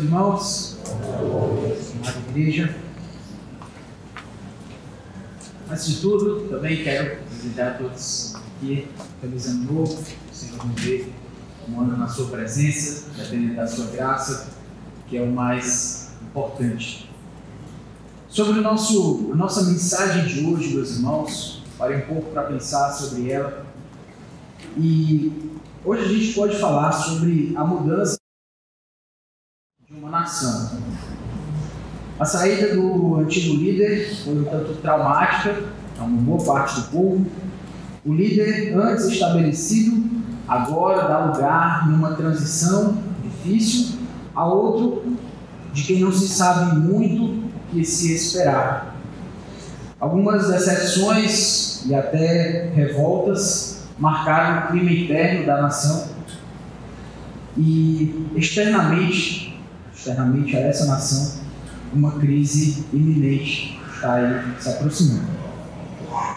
meus irmãos, amada igreja. Antes de tudo, também quero a todos aqui feliz ano novo, o Senhor nos dê um ano na sua presença, dependendo da sua graça, que é o mais importante. Sobre o nosso, a nossa mensagem de hoje, meus irmãos, parei um pouco para pensar sobre ela. E hoje a gente pode falar sobre a mudança de uma nação. A saída do antigo líder foi um tanto traumática para uma boa parte do povo. O líder, antes estabelecido, agora dá lugar numa transição difícil a outro de quem não se sabe muito o que se esperar. Algumas decepções e até revoltas marcaram o clima interno da nação e externamente externamente a essa nação, uma crise iminente está aí se aproximando.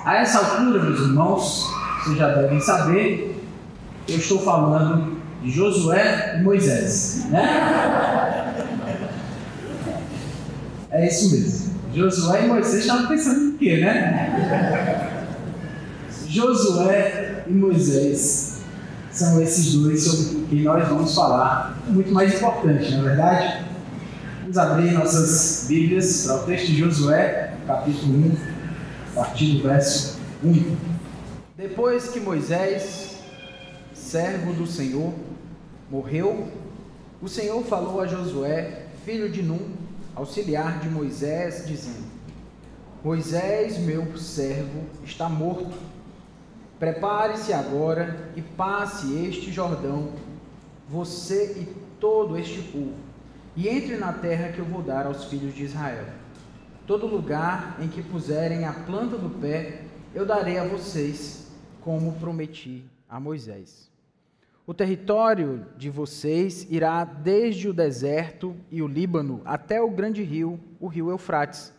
A essa altura, meus irmãos, vocês já devem saber, eu estou falando de Josué e Moisés, né? É isso mesmo. Josué e Moisés estavam pensando em quê, né? Josué e Moisés são esses dois sobre quem nós vamos falar. Muito mais importante, não é verdade? Vamos abrir nossas Bíblias para o texto de Josué, capítulo 1, a partir do verso 1. Depois que Moisés, servo do Senhor, morreu, o Senhor falou a Josué, filho de Num, auxiliar de Moisés, dizendo: Moisés, meu servo, está morto Prepare-se agora e passe este Jordão, você e todo este povo, e entre na terra que eu vou dar aos filhos de Israel. Todo lugar em que puserem a planta do pé, eu darei a vocês, como prometi a Moisés. O território de vocês irá desde o deserto e o Líbano até o grande rio, o rio Eufrates,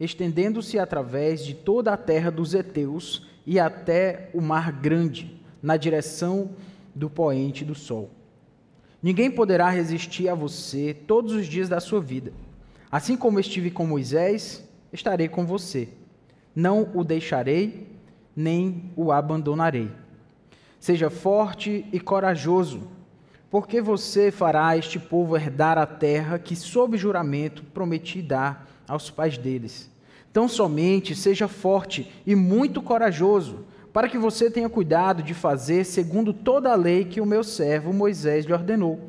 estendendo-se através de toda a terra dos heteus e até o mar grande, na direção do poente do sol. Ninguém poderá resistir a você todos os dias da sua vida. Assim como estive com Moisés, estarei com você. Não o deixarei, nem o abandonarei. Seja forte e corajoso, porque você fará este povo herdar a terra que, sob juramento, prometi dar aos pais deles Tão somente seja forte e muito corajoso, para que você tenha cuidado de fazer segundo toda a lei que o meu servo Moisés lhe ordenou.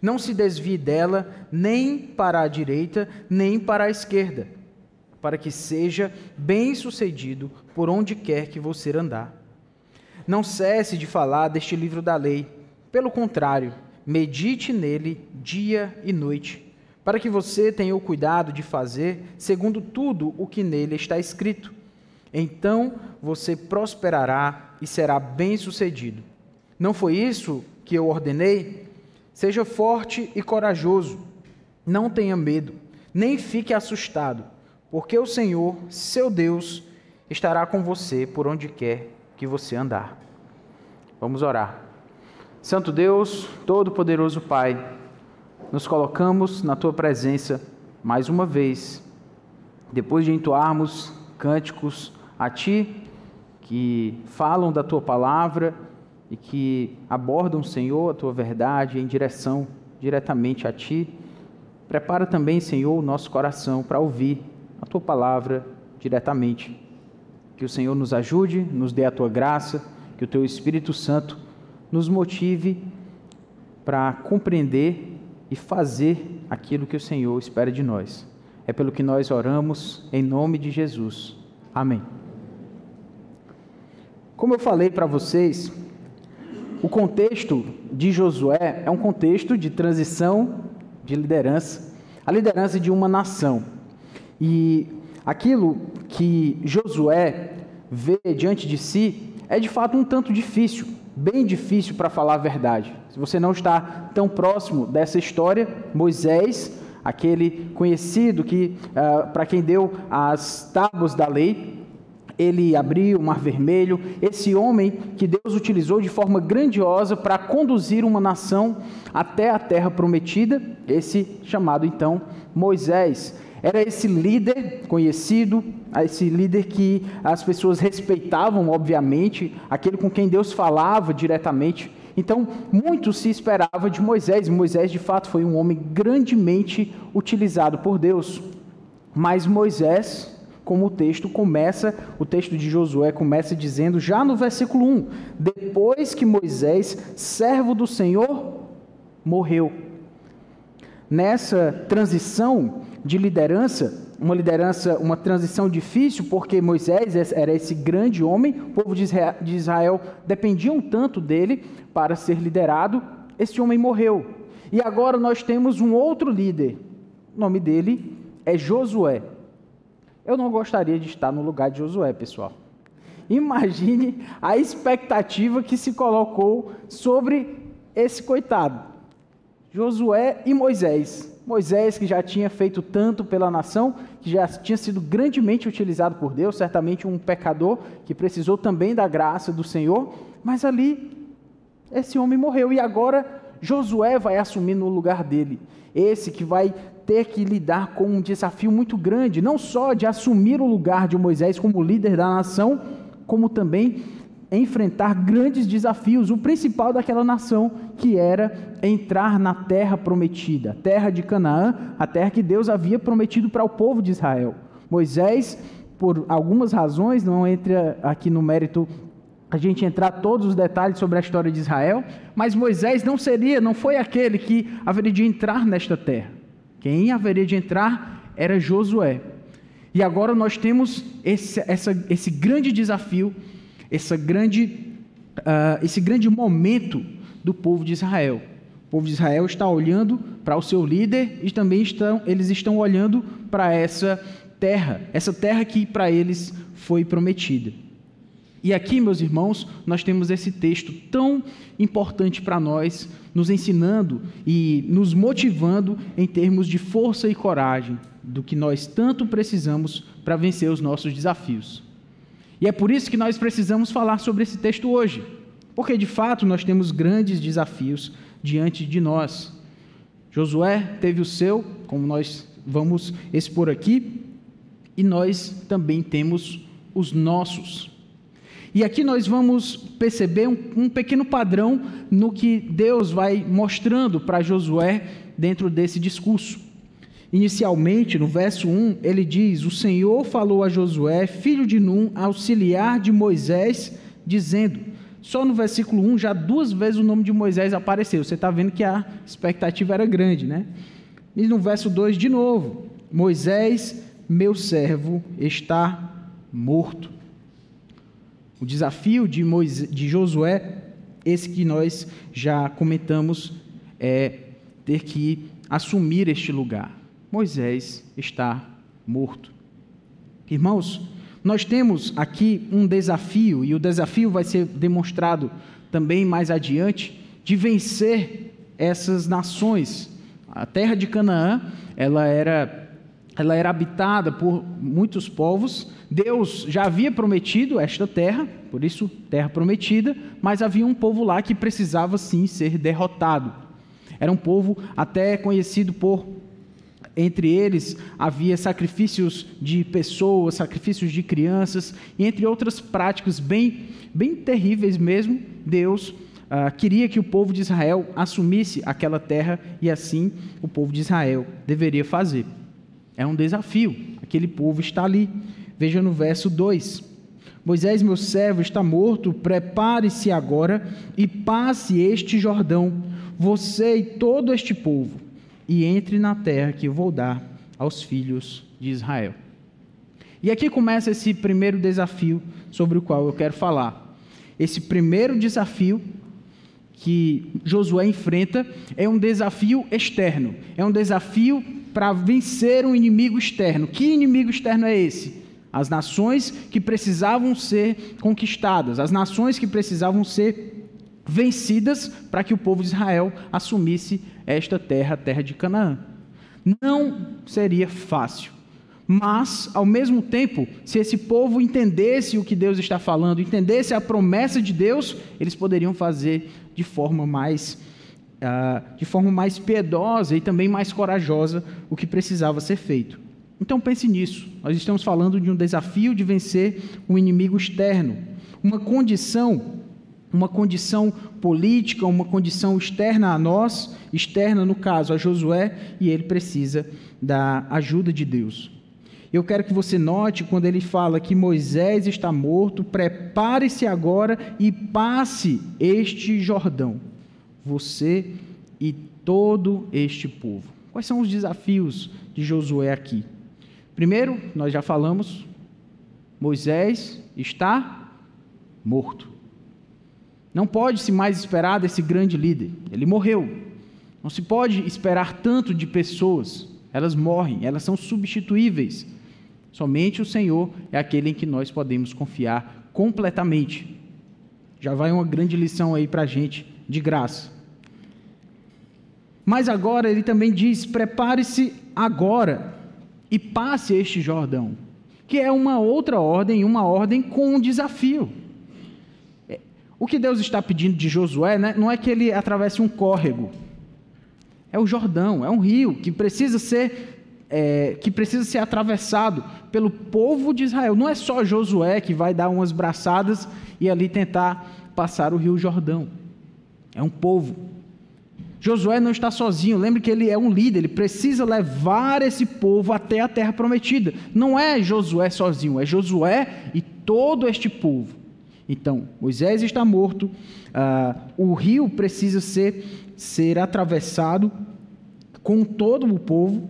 Não se desvie dela nem para a direita, nem para a esquerda, para que seja bem-sucedido por onde quer que você andar. Não cesse de falar deste livro da lei. Pelo contrário, medite nele dia e noite para que você tenha o cuidado de fazer segundo tudo o que nele está escrito. Então você prosperará e será bem-sucedido. Não foi isso que eu ordenei? Seja forte e corajoso. Não tenha medo, nem fique assustado, porque o Senhor, seu Deus, estará com você por onde quer que você andar. Vamos orar. Santo Deus, Todo-Poderoso Pai, nos colocamos na tua presença mais uma vez, depois de entoarmos cânticos a ti, que falam da tua palavra e que abordam, Senhor, a tua verdade em direção diretamente a ti. Prepara também, Senhor, o nosso coração para ouvir a tua palavra diretamente. Que o Senhor nos ajude, nos dê a tua graça, que o teu Espírito Santo nos motive para compreender e fazer aquilo que o Senhor espera de nós. É pelo que nós oramos em nome de Jesus. Amém. Como eu falei para vocês, o contexto de Josué é um contexto de transição de liderança, a liderança de uma nação. E aquilo que Josué vê diante de si é de fato um tanto difícil, bem difícil para falar a verdade. Se você não está tão próximo dessa história, Moisés, aquele conhecido que uh, para quem deu as tábuas da lei, ele abriu o Mar Vermelho, esse homem que Deus utilizou de forma grandiosa para conduzir uma nação até a terra prometida, esse chamado então Moisés. Era esse líder conhecido, esse líder que as pessoas respeitavam, obviamente, aquele com quem Deus falava diretamente. Então, muito se esperava de Moisés, Moisés de fato foi um homem grandemente utilizado por Deus. Mas Moisés como o texto começa, o texto de Josué começa dizendo, já no versículo 1: Depois que Moisés, servo do Senhor, morreu. Nessa transição de liderança, uma liderança, uma transição difícil, porque Moisés era esse grande homem, o povo de Israel dependia um tanto dele para ser liderado. Esse homem morreu. E agora nós temos um outro líder. O nome dele é Josué. Eu não gostaria de estar no lugar de Josué, pessoal. Imagine a expectativa que se colocou sobre esse coitado. Josué e Moisés. Moisés, que já tinha feito tanto pela nação, que já tinha sido grandemente utilizado por Deus, certamente um pecador que precisou também da graça do Senhor, mas ali esse homem morreu e agora Josué vai assumir no lugar dele. Esse que vai ter que lidar com um desafio muito grande, não só de assumir o lugar de Moisés como líder da nação, como também enfrentar grandes desafios. O principal daquela nação, que era entrar na terra prometida, a terra de Canaã, a terra que Deus havia prometido para o povo de Israel. Moisés, por algumas razões, não entra aqui no mérito a gente entrar todos os detalhes sobre a história de Israel, mas Moisés não seria, não foi aquele que haveria de entrar nesta terra. Quem haveria de entrar era Josué. E agora nós temos esse, essa, esse grande desafio, essa grande, uh, esse grande momento do povo de Israel. O povo de Israel está olhando para o seu líder e também estão, eles estão olhando para essa terra, essa terra que para eles foi prometida. E aqui, meus irmãos, nós temos esse texto tão importante para nós, nos ensinando e nos motivando em termos de força e coragem, do que nós tanto precisamos para vencer os nossos desafios. E é por isso que nós precisamos falar sobre esse texto hoje, porque de fato nós temos grandes desafios diante de nós. Josué teve o seu, como nós vamos expor aqui, e nós também temos os nossos. E aqui nós vamos perceber um, um pequeno padrão no que Deus vai mostrando para Josué dentro desse discurso. Inicialmente, no verso 1, ele diz: O Senhor falou a Josué, filho de Num, auxiliar de Moisés, dizendo. Só no versículo 1, já duas vezes o nome de Moisés apareceu. Você está vendo que a expectativa era grande, né? E no verso 2, de novo: Moisés, meu servo, está morto. O desafio de, Moisés, de Josué, esse que nós já comentamos, é ter que assumir este lugar. Moisés está morto. Irmãos, nós temos aqui um desafio, e o desafio vai ser demonstrado também mais adiante, de vencer essas nações. A terra de Canaã, ela era ela era habitada por muitos povos. Deus já havia prometido esta terra, por isso terra prometida, mas havia um povo lá que precisava sim ser derrotado. Era um povo até conhecido por entre eles havia sacrifícios de pessoas, sacrifícios de crianças, e entre outras práticas bem, bem terríveis mesmo, Deus uh, queria que o povo de Israel assumisse aquela terra e assim o povo de Israel deveria fazer. É um desafio. Aquele povo está ali. Veja no verso 2. Moisés, meu servo, está morto. Prepare-se agora e passe este Jordão, você e todo este povo, e entre na terra que eu vou dar aos filhos de Israel. E aqui começa esse primeiro desafio sobre o qual eu quero falar. Esse primeiro desafio que Josué enfrenta é um desafio externo, é um desafio para vencer um inimigo externo. Que inimigo externo é esse? As nações que precisavam ser conquistadas, as nações que precisavam ser vencidas para que o povo de Israel assumisse esta terra, a terra de Canaã. Não seria fácil, Mas, ao mesmo tempo, se esse povo entendesse o que Deus está falando, entendesse a promessa de Deus, eles poderiam fazer de forma mais, uh, de forma mais piedosa e também mais corajosa o que precisava ser feito. Então pense nisso. Nós estamos falando de um desafio de vencer um inimigo externo, uma condição, uma condição política, uma condição externa a nós, externa no caso a Josué, e ele precisa da ajuda de Deus. Eu quero que você note quando ele fala que Moisés está morto, prepare-se agora e passe este Jordão, você e todo este povo. Quais são os desafios de Josué aqui? Primeiro, nós já falamos, Moisés está morto. Não pode se mais esperar desse grande líder. Ele morreu. Não se pode esperar tanto de pessoas. Elas morrem, elas são substituíveis. Somente o Senhor é aquele em que nós podemos confiar completamente. Já vai uma grande lição aí para a gente, de graça. Mas agora ele também diz: prepare-se agora e passe este Jordão, que é uma outra ordem, uma ordem com um desafio. O que Deus está pedindo de Josué né, não é que ele atravesse um córrego, é o Jordão, é um rio que precisa ser é, que precisa ser atravessado pelo povo de Israel. Não é só Josué que vai dar umas braçadas e ali tentar passar o rio Jordão. É um povo. Josué não está sozinho, lembre que ele é um líder, ele precisa levar esse povo até a terra prometida. Não é Josué sozinho, é Josué e todo este povo. Então, Moisés está morto, uh, o rio precisa ser, ser atravessado com todo o povo,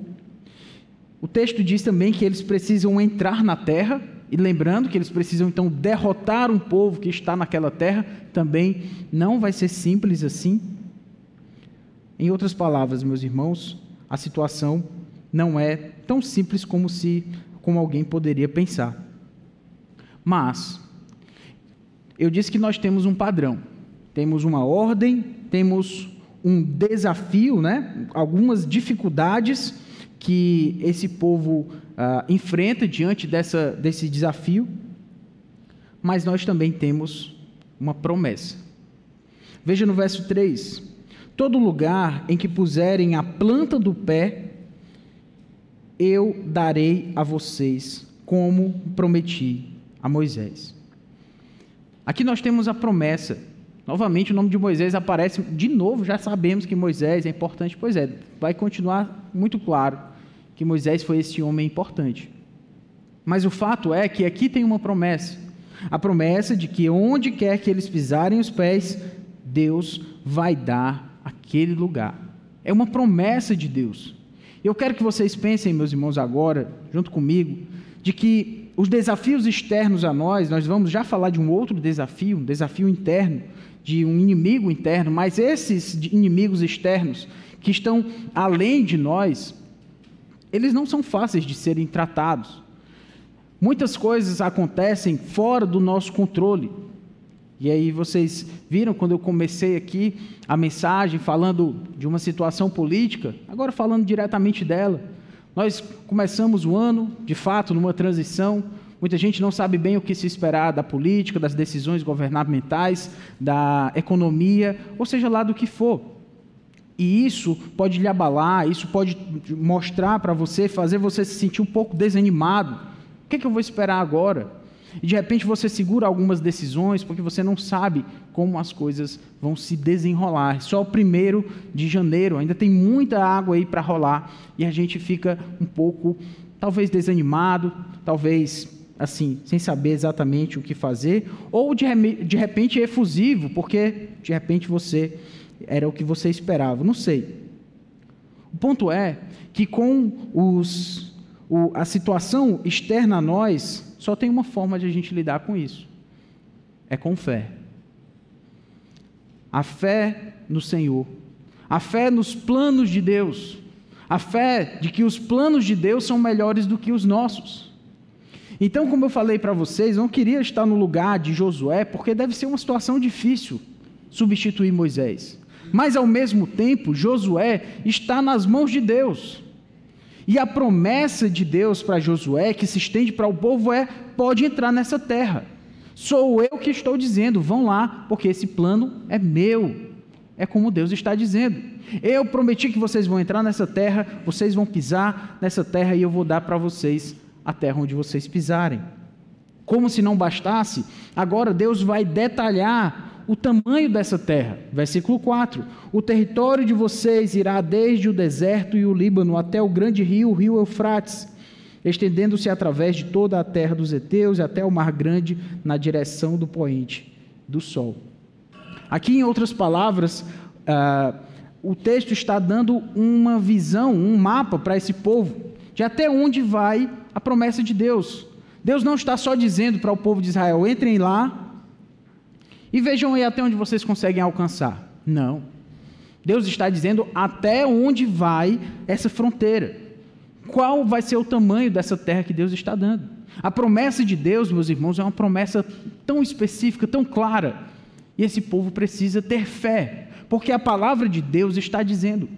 o texto diz também que eles precisam entrar na terra, e lembrando que eles precisam então derrotar um povo que está naquela terra, também não vai ser simples assim. Em outras palavras, meus irmãos, a situação não é tão simples como se como alguém poderia pensar. Mas eu disse que nós temos um padrão, temos uma ordem, temos um desafio, né? Algumas dificuldades que esse povo ah, enfrenta diante dessa, desse desafio, mas nós também temos uma promessa. Veja no verso 3: Todo lugar em que puserem a planta do pé, eu darei a vocês, como prometi a Moisés. Aqui nós temos a promessa. Novamente o nome de Moisés aparece de novo, já sabemos que Moisés é importante, pois é, vai continuar muito claro que Moisés foi esse homem importante. Mas o fato é que aqui tem uma promessa. A promessa de que onde quer que eles pisarem os pés, Deus vai dar aquele lugar. É uma promessa de Deus. Eu quero que vocês pensem, meus irmãos, agora, junto comigo, de que os desafios externos a nós, nós vamos já falar de um outro desafio, um desafio interno, de um inimigo interno, mas esses inimigos externos que estão além de nós, eles não são fáceis de serem tratados. Muitas coisas acontecem fora do nosso controle. E aí vocês viram quando eu comecei aqui a mensagem falando de uma situação política, agora falando diretamente dela. Nós começamos o ano, de fato, numa transição. Muita gente não sabe bem o que se esperar da política, das decisões governamentais, da economia, ou seja lá do que for. E isso pode lhe abalar, isso pode mostrar para você, fazer você se sentir um pouco desanimado. O que, é que eu vou esperar agora? E de repente você segura algumas decisões porque você não sabe como as coisas vão se desenrolar. Só o primeiro de janeiro, ainda tem muita água aí para rolar e a gente fica um pouco, talvez desanimado, talvez assim, sem saber exatamente o que fazer, ou de, de repente efusivo, porque de repente você era o que você esperava, não sei. O ponto é que com os, o, a situação externa a nós, só tem uma forma de a gente lidar com isso: é com fé. A fé no Senhor, a fé nos planos de Deus, a fé de que os planos de Deus são melhores do que os nossos. Então, como eu falei para vocês, não queria estar no lugar de Josué, porque deve ser uma situação difícil substituir Moisés. Mas ao mesmo tempo, Josué está nas mãos de Deus. E a promessa de Deus para Josué, que se estende para o povo, é: pode entrar nessa terra. Sou eu que estou dizendo, vão lá, porque esse plano é meu. É como Deus está dizendo. Eu prometi que vocês vão entrar nessa terra, vocês vão pisar nessa terra e eu vou dar para vocês a terra onde vocês pisarem. Como se não bastasse, agora Deus vai detalhar o tamanho dessa terra. Versículo 4: O território de vocês irá desde o deserto e o Líbano até o grande rio, o rio Eufrates, estendendo-se através de toda a terra dos heteus e até o mar grande na direção do poente do sol. Aqui, em outras palavras, uh, o texto está dando uma visão, um mapa para esse povo, de até onde vai a promessa de Deus. Deus não está só dizendo para o povo de Israel: entrem lá e vejam aí até onde vocês conseguem alcançar. Não. Deus está dizendo até onde vai essa fronteira. Qual vai ser o tamanho dessa terra que Deus está dando? A promessa de Deus, meus irmãos, é uma promessa tão específica, tão clara. E esse povo precisa ter fé, porque a palavra de Deus está dizendo.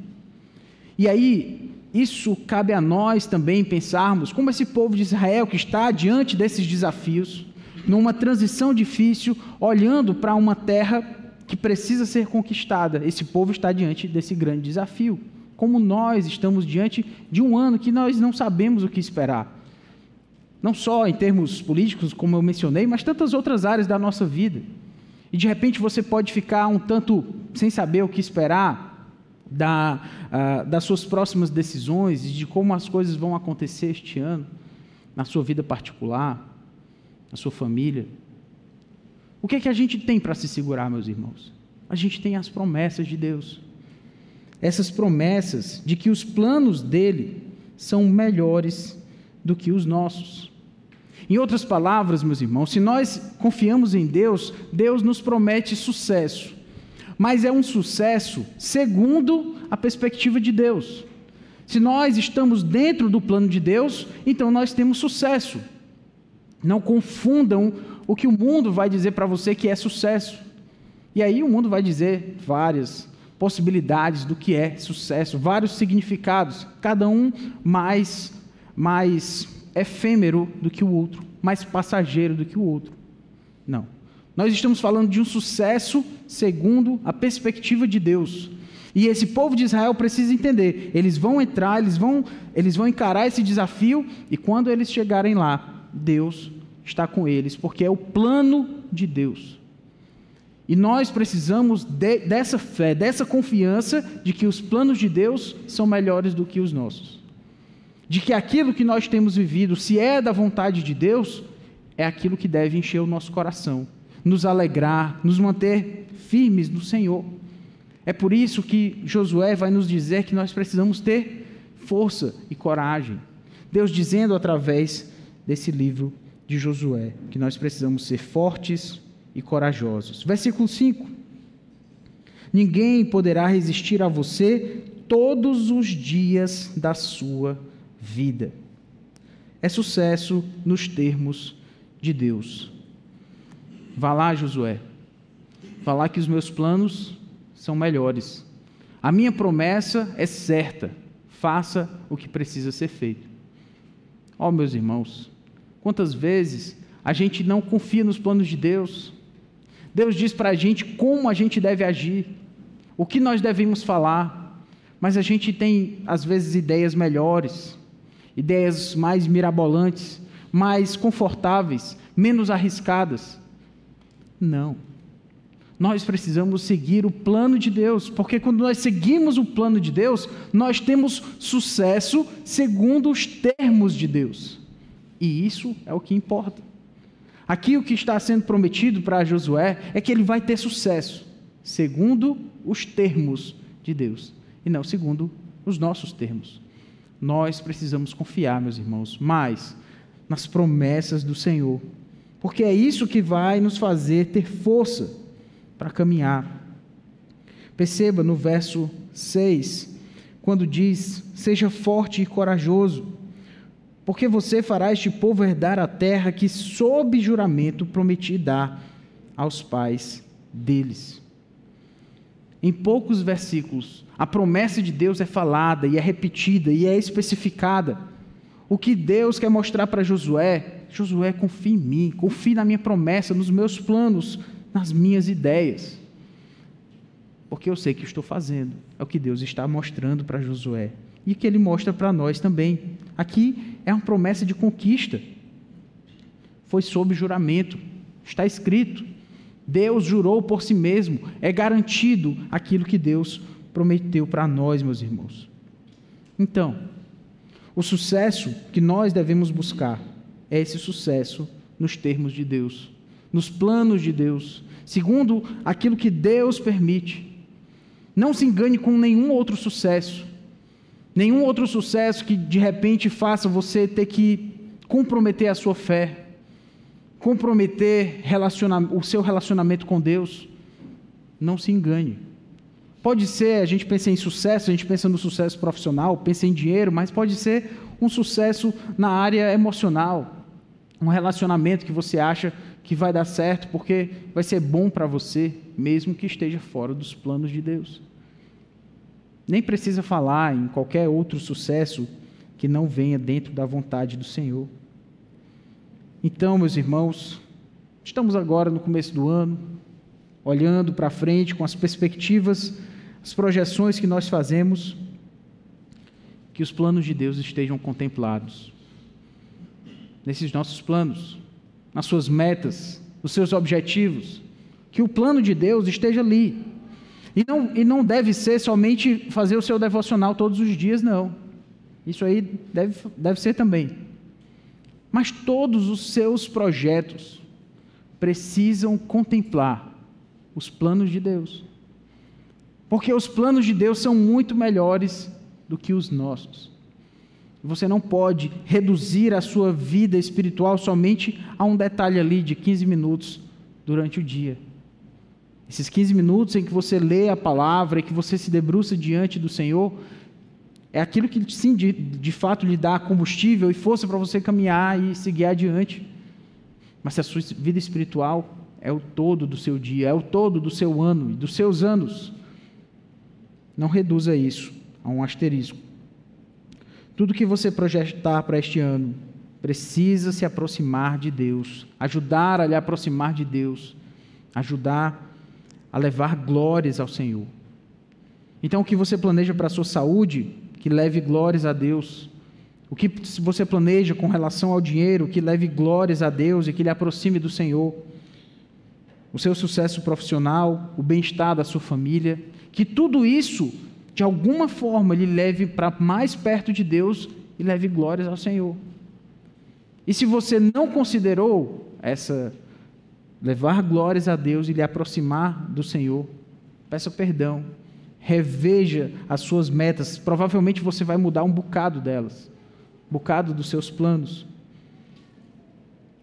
E aí, isso cabe a nós também pensarmos como esse povo de Israel que está diante desses desafios, numa transição difícil, olhando para uma terra que precisa ser conquistada. Esse povo está diante desse grande desafio. Como nós estamos diante de um ano que nós não sabemos o que esperar. Não só em termos políticos, como eu mencionei, mas tantas outras áreas da nossa vida. E de repente você pode ficar um tanto sem saber o que esperar, da, uh, das suas próximas decisões e de como as coisas vão acontecer este ano, na sua vida particular, na sua família. O que é que a gente tem para se segurar, meus irmãos? A gente tem as promessas de Deus. Essas promessas de que os planos dele são melhores do que os nossos. Em outras palavras, meus irmãos, se nós confiamos em Deus, Deus nos promete sucesso mas é um sucesso segundo a perspectiva de Deus. Se nós estamos dentro do plano de Deus, então nós temos sucesso. Não confundam o que o mundo vai dizer para você que é sucesso. E aí o mundo vai dizer várias possibilidades do que é sucesso, vários significados, cada um mais mais efêmero do que o outro, mais passageiro do que o outro. Não. Nós estamos falando de um sucesso segundo a perspectiva de Deus. E esse povo de Israel precisa entender, eles vão entrar, eles vão, eles vão encarar esse desafio e quando eles chegarem lá, Deus está com eles, porque é o plano de Deus. E nós precisamos de, dessa fé, dessa confiança de que os planos de Deus são melhores do que os nossos. De que aquilo que nós temos vivido, se é da vontade de Deus, é aquilo que deve encher o nosso coração nos alegrar, nos manter firmes no Senhor. É por isso que Josué vai nos dizer que nós precisamos ter força e coragem. Deus dizendo através desse livro de Josué que nós precisamos ser fortes e corajosos. Versículo 5: Ninguém poderá resistir a você todos os dias da sua vida. É sucesso nos termos de Deus. Vá lá, Josué. Vá lá que os meus planos são melhores. A minha promessa é certa. Faça o que precisa ser feito. Ó, oh, meus irmãos, quantas vezes a gente não confia nos planos de Deus? Deus diz para a gente como a gente deve agir, o que nós devemos falar, mas a gente tem, às vezes, ideias melhores, ideias mais mirabolantes, mais confortáveis, menos arriscadas. Não. Nós precisamos seguir o plano de Deus, porque quando nós seguimos o plano de Deus, nós temos sucesso segundo os termos de Deus. E isso é o que importa. Aqui o que está sendo prometido para Josué é que ele vai ter sucesso, segundo os termos de Deus, e não segundo os nossos termos. Nós precisamos confiar, meus irmãos, mais nas promessas do Senhor porque é isso que vai nos fazer ter força para caminhar. Perceba no verso 6, quando diz: Seja forte e corajoso, porque você fará este povo herdar a terra que, sob juramento, prometi dar aos pais deles. em poucos versículos, a promessa de Deus é falada e é repetida e é especificada. O que Deus quer mostrar para Josué, Josué, confie em mim, confie na minha promessa, nos meus planos, nas minhas ideias. Porque eu sei que estou fazendo. É o que Deus está mostrando para Josué. E que ele mostra para nós também. Aqui é uma promessa de conquista. Foi sob juramento. Está escrito. Deus jurou por si mesmo. É garantido aquilo que Deus prometeu para nós, meus irmãos. Então, o sucesso que nós devemos buscar é esse sucesso nos termos de Deus, nos planos de Deus, segundo aquilo que Deus permite. Não se engane com nenhum outro sucesso, nenhum outro sucesso que de repente faça você ter que comprometer a sua fé, comprometer o seu relacionamento com Deus. Não se engane. Pode ser, a gente pensa em sucesso, a gente pensa no sucesso profissional, pensa em dinheiro, mas pode ser um sucesso na área emocional, um relacionamento que você acha que vai dar certo porque vai ser bom para você, mesmo que esteja fora dos planos de Deus. Nem precisa falar em qualquer outro sucesso que não venha dentro da vontade do Senhor. Então, meus irmãos, estamos agora no começo do ano, olhando para frente com as perspectivas as projeções que nós fazemos, que os planos de Deus estejam contemplados. Nesses nossos planos, nas suas metas, nos seus objetivos, que o plano de Deus esteja ali. E não, e não deve ser somente fazer o seu devocional todos os dias, não. Isso aí deve, deve ser também. Mas todos os seus projetos precisam contemplar os planos de Deus. Porque os planos de Deus são muito melhores do que os nossos. Você não pode reduzir a sua vida espiritual somente a um detalhe ali de 15 minutos durante o dia. Esses 15 minutos em que você lê a palavra e que você se debruça diante do Senhor, é aquilo que sim, de, de fato lhe dá combustível e força para você caminhar e seguir adiante. Mas se a sua vida espiritual é o todo do seu dia, é o todo do seu ano e dos seus anos, não reduza isso a um asterisco. Tudo que você projetar para este ano precisa se aproximar de Deus, ajudar a lhe aproximar de Deus, ajudar a levar glórias ao Senhor. Então, o que você planeja para a sua saúde, que leve glórias a Deus. O que você planeja com relação ao dinheiro, que leve glórias a Deus e que lhe aproxime do Senhor. O seu sucesso profissional, o bem-estar da sua família, que tudo isso, de alguma forma, lhe leve para mais perto de Deus e leve glórias ao Senhor. E se você não considerou essa levar glórias a Deus e lhe aproximar do Senhor, peça perdão, reveja as suas metas, provavelmente você vai mudar um bocado delas, um bocado dos seus planos.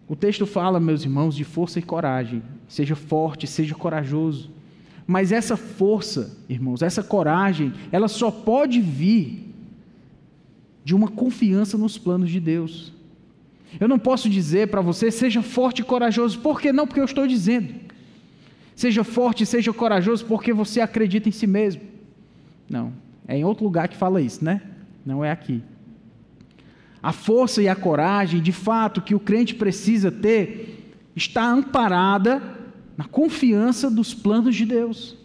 O texto fala, meus irmãos, de força e coragem. Seja forte, seja corajoso. Mas essa força, irmãos, essa coragem, ela só pode vir de uma confiança nos planos de Deus. Eu não posso dizer para você, seja forte e corajoso, por que não? Porque eu estou dizendo. Seja forte, seja corajoso, porque você acredita em si mesmo. Não, é em outro lugar que fala isso, né? Não é aqui. A força e a coragem, de fato, que o crente precisa ter, está amparada na confiança dos planos de Deus.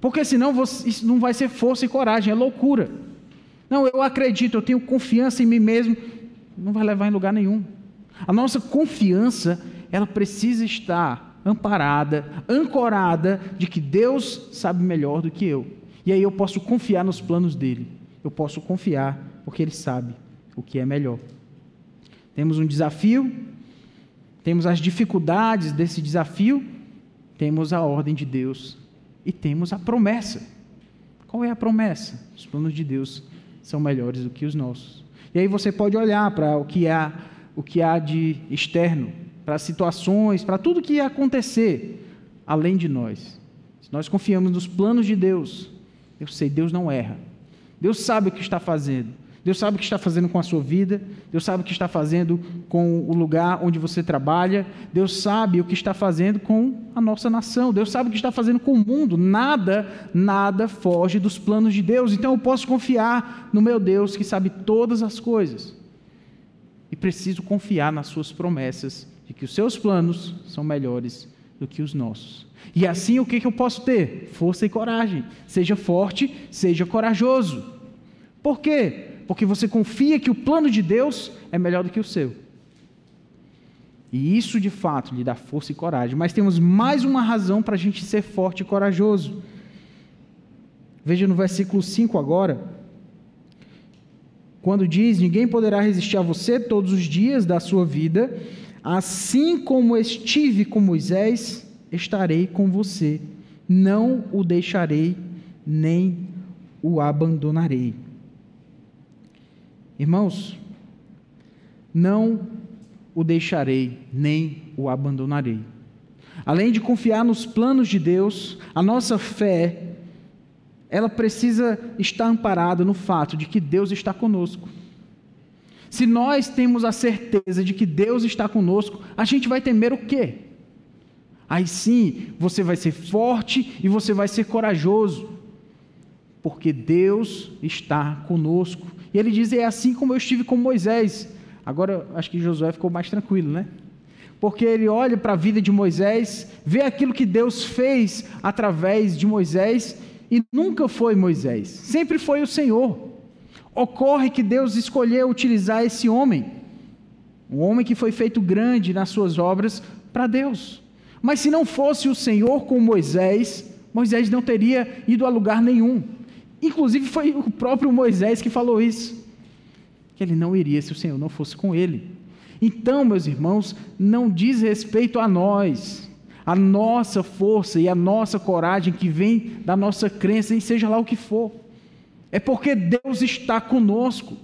Porque senão você, isso não vai ser força e coragem, é loucura. Não, eu acredito, eu tenho confiança em mim mesmo, não vai levar em lugar nenhum. A nossa confiança, ela precisa estar amparada, ancorada de que Deus sabe melhor do que eu. E aí eu posso confiar nos planos dele. Eu posso confiar porque ele sabe o que é melhor. Temos um desafio, temos as dificuldades desse desafio, temos a ordem de Deus e temos a promessa. Qual é a promessa? Os planos de Deus são melhores do que os nossos. E aí você pode olhar para o que há, o que há de externo, para situações, para tudo que ia acontecer além de nós. Se nós confiamos nos planos de Deus, eu sei, Deus não erra. Deus sabe o que está fazendo. Deus sabe o que está fazendo com a sua vida, Deus sabe o que está fazendo com o lugar onde você trabalha, Deus sabe o que está fazendo com a nossa nação, Deus sabe o que está fazendo com o mundo. Nada, nada foge dos planos de Deus. Então eu posso confiar no meu Deus que sabe todas as coisas. E preciso confiar nas suas promessas de que os seus planos são melhores do que os nossos. E assim o que, eu posso ter? Força e coragem. Seja forte, seja corajoso. Por quê? Porque você confia que o plano de Deus é melhor do que o seu. E isso de fato lhe dá força e coragem. Mas temos mais uma razão para a gente ser forte e corajoso. Veja no versículo 5 agora. Quando diz: Ninguém poderá resistir a você todos os dias da sua vida, assim como estive com Moisés, estarei com você. Não o deixarei, nem o abandonarei. Irmãos, não o deixarei, nem o abandonarei. Além de confiar nos planos de Deus, a nossa fé, ela precisa estar amparada no fato de que Deus está conosco. Se nós temos a certeza de que Deus está conosco, a gente vai temer o quê? Aí sim, você vai ser forte e você vai ser corajoso, porque Deus está conosco. E ele diz: É assim como eu estive com Moisés. Agora, acho que Josué ficou mais tranquilo, né? Porque ele olha para a vida de Moisés, vê aquilo que Deus fez através de Moisés, e nunca foi Moisés, sempre foi o Senhor. Ocorre que Deus escolheu utilizar esse homem, um homem que foi feito grande nas suas obras para Deus. Mas se não fosse o Senhor com Moisés, Moisés não teria ido a lugar nenhum. Inclusive foi o próprio Moisés que falou isso, que ele não iria se o Senhor não fosse com ele. Então, meus irmãos, não diz respeito a nós, a nossa força e a nossa coragem que vem da nossa crença em seja lá o que for. É porque Deus está conosco.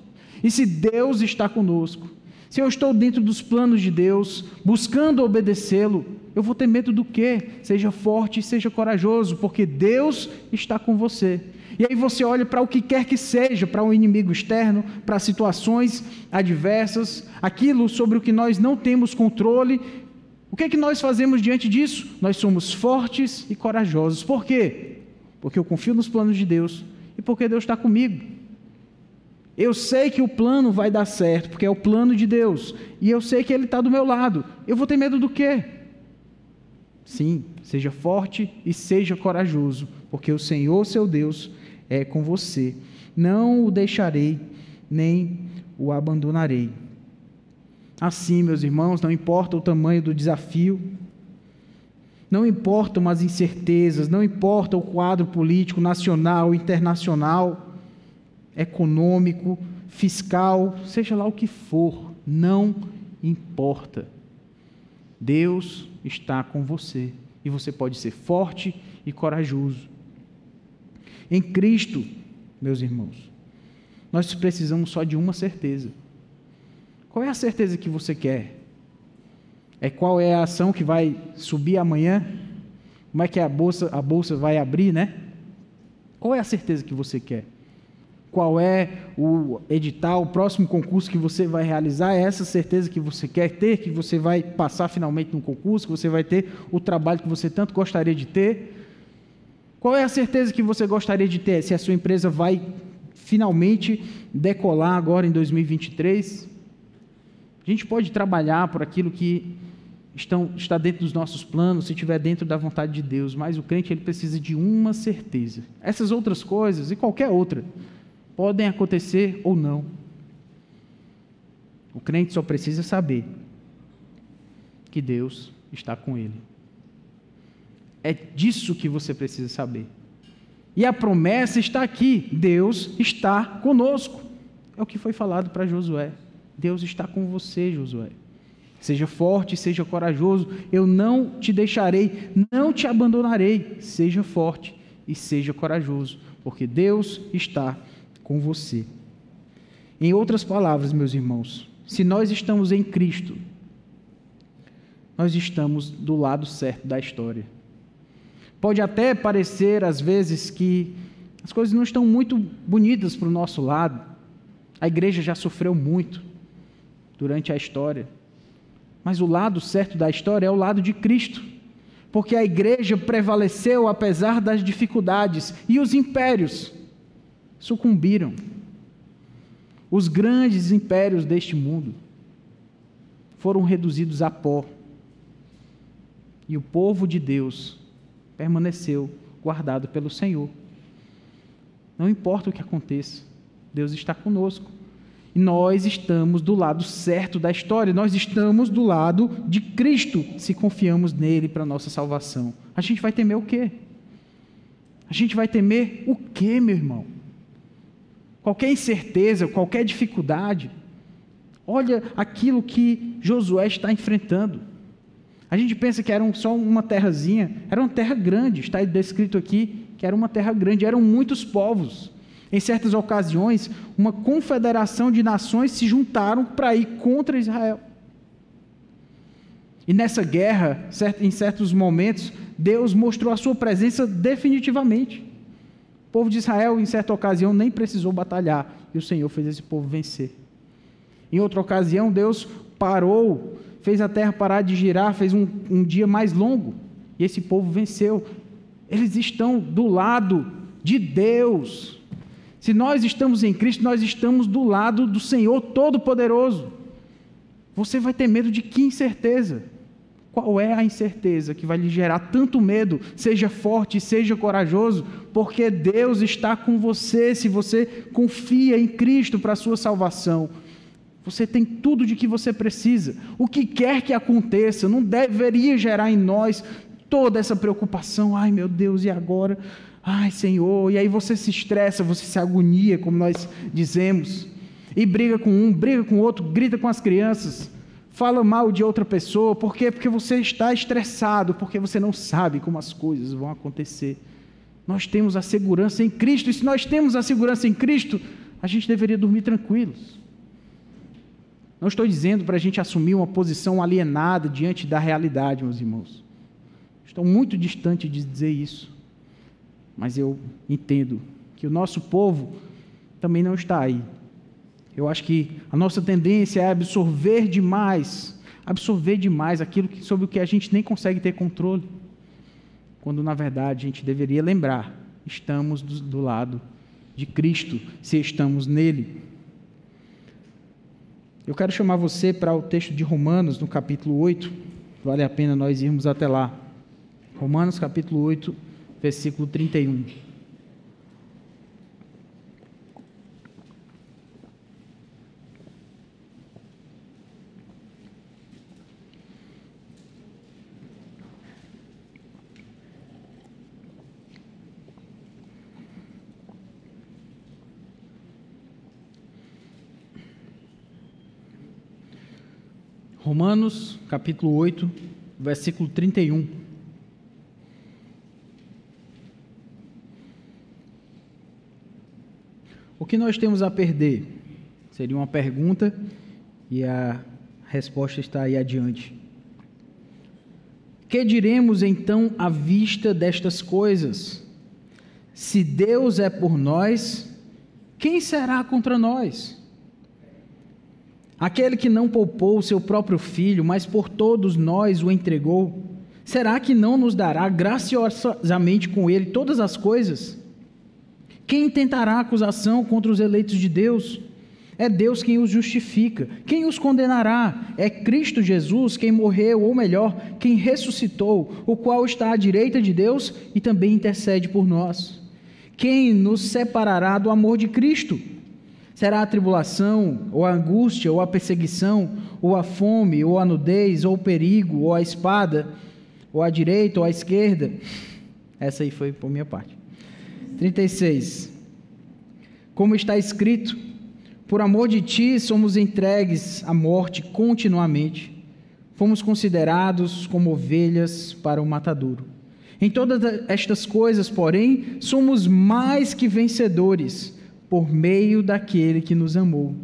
E se Deus está conosco, se eu estou dentro dos planos de Deus, buscando obedecê-lo, eu vou ter medo do quê? Seja forte e seja corajoso, porque Deus está com você. E aí você olha para o que quer que seja, para um inimigo externo, para situações adversas, aquilo sobre o que nós não temos controle. O que é que nós fazemos diante disso? Nós somos fortes e corajosos. Por quê? Porque eu confio nos planos de Deus e porque Deus está comigo. Eu sei que o plano vai dar certo, porque é o plano de Deus, e eu sei que Ele está do meu lado. Eu vou ter medo do quê? Sim, seja forte e seja corajoso, porque o Senhor, seu Deus, é com você. Não o deixarei, nem o abandonarei. Assim, meus irmãos, não importa o tamanho do desafio, não importam as incertezas, não importa o quadro político nacional, internacional, econômico, fiscal, seja lá o que for, não importa. Deus está com você e você pode ser forte e corajoso. Em Cristo, meus irmãos, nós precisamos só de uma certeza. Qual é a certeza que você quer? É qual é a ação que vai subir amanhã? Como é que a bolsa, a bolsa vai abrir, né? Qual é a certeza que você quer? Qual é o edital, o próximo concurso que você vai realizar? É essa certeza que você quer ter, que você vai passar finalmente no concurso, que você vai ter o trabalho que você tanto gostaria de ter? Qual é a certeza que você gostaria de ter se a sua empresa vai finalmente decolar agora em 2023? A gente pode trabalhar por aquilo que estão, está dentro dos nossos planos, se estiver dentro da vontade de Deus, mas o crente ele precisa de uma certeza. Essas outras coisas e qualquer outra podem acontecer ou não. O crente só precisa saber que Deus está com ele. É disso que você precisa saber. E a promessa está aqui: Deus está conosco. É o que foi falado para Josué. Deus está com você, Josué. Seja forte, seja corajoso. Eu não te deixarei, não te abandonarei. Seja forte e seja corajoso, porque Deus está com você. Em outras palavras, meus irmãos, se nós estamos em Cristo, nós estamos do lado certo da história. Pode até parecer, às vezes, que as coisas não estão muito bonitas para o nosso lado. A igreja já sofreu muito durante a história. Mas o lado certo da história é o lado de Cristo. Porque a igreja prevaleceu apesar das dificuldades e os impérios sucumbiram. Os grandes impérios deste mundo foram reduzidos a pó. E o povo de Deus permaneceu guardado pelo Senhor. Não importa o que aconteça, Deus está conosco. E nós estamos do lado certo da história, nós estamos do lado de Cristo, se confiamos nele para nossa salvação. A gente vai temer o quê? A gente vai temer o quê, meu irmão? Qualquer incerteza, qualquer dificuldade. Olha aquilo que Josué está enfrentando. A gente pensa que era só uma terrazinha, era uma terra grande, está descrito aqui que era uma terra grande, eram muitos povos. Em certas ocasiões, uma confederação de nações se juntaram para ir contra Israel. E nessa guerra, em certos momentos, Deus mostrou a sua presença definitivamente. O povo de Israel, em certa ocasião, nem precisou batalhar, e o Senhor fez esse povo vencer. Em outra ocasião, Deus parou, fez a terra parar de girar, fez um, um dia mais longo, e esse povo venceu. Eles estão do lado de Deus. Se nós estamos em Cristo, nós estamos do lado do Senhor Todo-Poderoso. Você vai ter medo de que incerteza? Qual é a incerteza que vai lhe gerar tanto medo? Seja forte, seja corajoso, porque Deus está com você. Se você confia em Cristo para a sua salvação, você tem tudo de que você precisa. O que quer que aconteça, não deveria gerar em nós toda essa preocupação. Ai meu Deus, e agora? Ai, Senhor, e aí você se estressa, você se agonia, como nós dizemos, e briga com um, briga com outro, grita com as crianças, fala mal de outra pessoa, por quê? Porque você está estressado, porque você não sabe como as coisas vão acontecer. Nós temos a segurança em Cristo, e se nós temos a segurança em Cristo, a gente deveria dormir tranquilos. Não estou dizendo para a gente assumir uma posição alienada diante da realidade, meus irmãos. Estou muito distante de dizer isso mas eu entendo que o nosso povo também não está aí. Eu acho que a nossa tendência é absorver demais, absorver demais aquilo que, sobre o que a gente nem consegue ter controle, quando na verdade a gente deveria lembrar: estamos do, do lado de Cristo, se estamos nele. Eu quero chamar você para o texto de Romanos, no capítulo 8, vale a pena nós irmos até lá. Romanos, capítulo 8 versículo 31. Romanos, capítulo 8, versículo 31. O que nós temos a perder? Seria uma pergunta e a resposta está aí adiante. Que diremos então à vista destas coisas? Se Deus é por nós, quem será contra nós? Aquele que não poupou o seu próprio filho, mas por todos nós o entregou, será que não nos dará graciosamente com ele todas as coisas? Quem tentará acusação contra os eleitos de Deus? É Deus quem os justifica. Quem os condenará? É Cristo Jesus quem morreu, ou melhor, quem ressuscitou, o qual está à direita de Deus e também intercede por nós. Quem nos separará do amor de Cristo? Será a tribulação, ou a angústia, ou a perseguição, ou a fome, ou a nudez, ou o perigo, ou a espada, ou a direita, ou a esquerda? Essa aí foi por minha parte. 36. Como está escrito: Por amor de ti somos entregues à morte continuamente. Fomos considerados como ovelhas para o matadouro. Em todas estas coisas, porém, somos mais que vencedores por meio daquele que nos amou.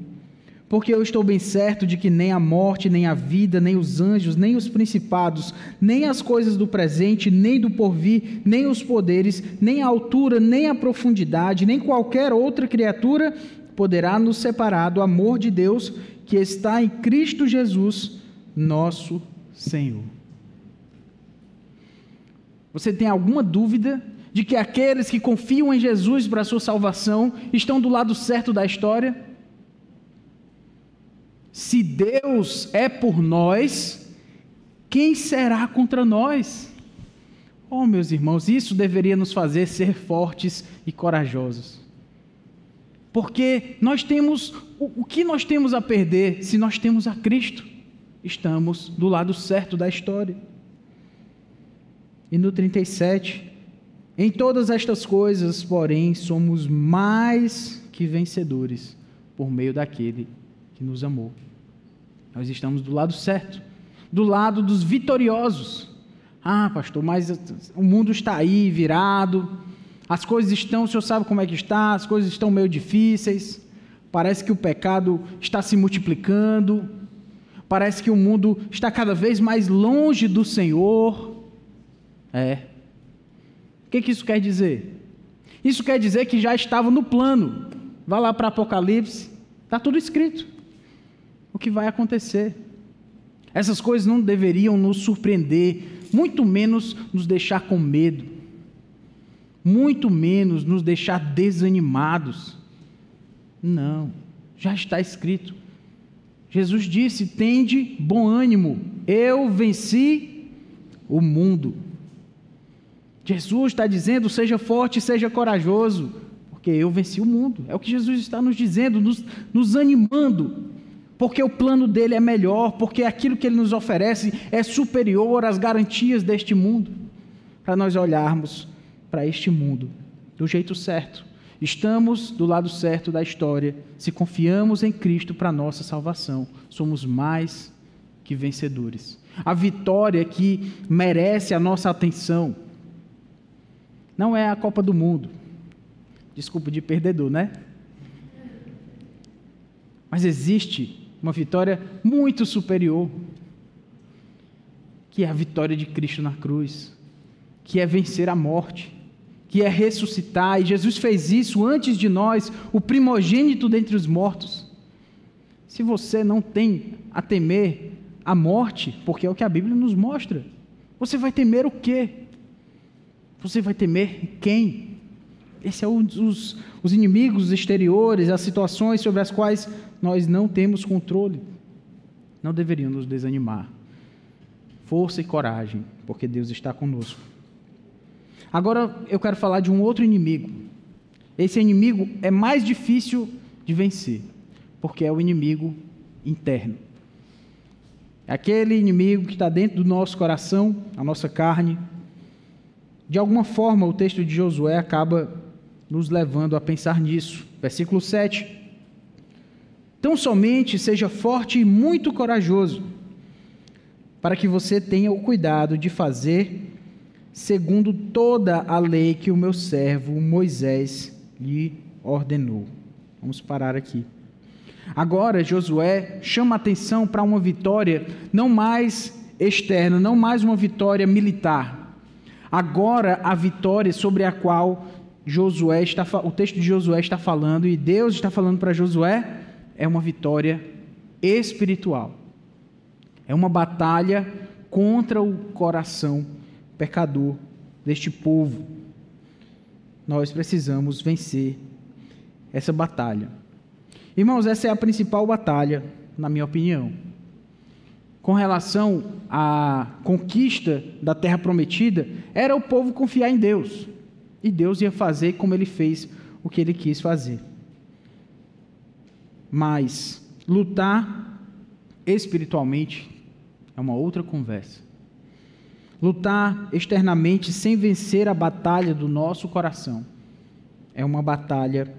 Porque eu estou bem certo de que nem a morte, nem a vida, nem os anjos, nem os principados, nem as coisas do presente, nem do porvir, nem os poderes, nem a altura, nem a profundidade, nem qualquer outra criatura poderá nos separar do amor de Deus que está em Cristo Jesus, nosso Senhor. Você tem alguma dúvida de que aqueles que confiam em Jesus para a sua salvação estão do lado certo da história? Se Deus é por nós, quem será contra nós? Oh, meus irmãos, isso deveria nos fazer ser fortes e corajosos. Porque nós temos, o, que nós temos a perder se nós temos a Cristo? Estamos do lado certo da história. E no 37, em todas estas coisas, porém, somos mais que vencedores por meio daquele que nos amou. Nós estamos do lado certo, do lado dos vitoriosos. Ah, pastor, mas o mundo está aí virado, as coisas estão, o senhor sabe como é que está, as coisas estão meio difíceis, parece que o pecado está se multiplicando, parece que o mundo está cada vez mais longe do Senhor. É. O que, que isso quer dizer? Isso quer dizer que já estava no plano. Vá lá para Apocalipse, está tudo escrito. O que vai acontecer? Essas coisas não deveriam nos surpreender, muito menos nos deixar com medo, muito menos nos deixar desanimados. Não, já está escrito. Jesus disse: Tende bom ânimo, eu venci o mundo. Jesus está dizendo: seja forte, seja corajoso, porque eu venci o mundo. É o que Jesus está nos dizendo, nos, nos animando porque o plano dele é melhor, porque aquilo que ele nos oferece é superior às garantias deste mundo, para nós olharmos para este mundo do jeito certo. Estamos do lado certo da história, se confiamos em Cristo para nossa salvação, somos mais que vencedores. A vitória que merece a nossa atenção não é a Copa do Mundo. Desculpa de perdedor, né? Mas existe uma vitória muito superior, que é a vitória de Cristo na cruz, que é vencer a morte, que é ressuscitar, e Jesus fez isso antes de nós, o primogênito dentre os mortos. Se você não tem a temer a morte, porque é o que a Bíblia nos mostra, você vai temer o quê? Você vai temer quem? Esse é um dos os inimigos exteriores, as situações sobre as quais nós não temos controle. Não deveriam nos desanimar. Força e coragem, porque Deus está conosco. Agora eu quero falar de um outro inimigo. Esse inimigo é mais difícil de vencer, porque é o inimigo interno. É aquele inimigo que está dentro do nosso coração, a nossa carne. De alguma forma, o texto de Josué acaba nos levando a pensar nisso. Versículo 7. Tão somente seja forte e muito corajoso, para que você tenha o cuidado de fazer segundo toda a lei que o meu servo Moisés lhe ordenou. Vamos parar aqui. Agora, Josué chama atenção para uma vitória não mais externa, não mais uma vitória militar. Agora, a vitória sobre a qual Josué está, o texto de Josué está falando e Deus está falando para Josué é uma vitória espiritual. É uma batalha contra o coração pecador deste povo. Nós precisamos vencer essa batalha. Irmãos, essa é a principal batalha, na minha opinião. Com relação à conquista da terra prometida, era o povo confiar em Deus. E Deus ia fazer como ele fez o que ele quis fazer. Mas lutar espiritualmente é uma outra conversa. Lutar externamente sem vencer a batalha do nosso coração é uma batalha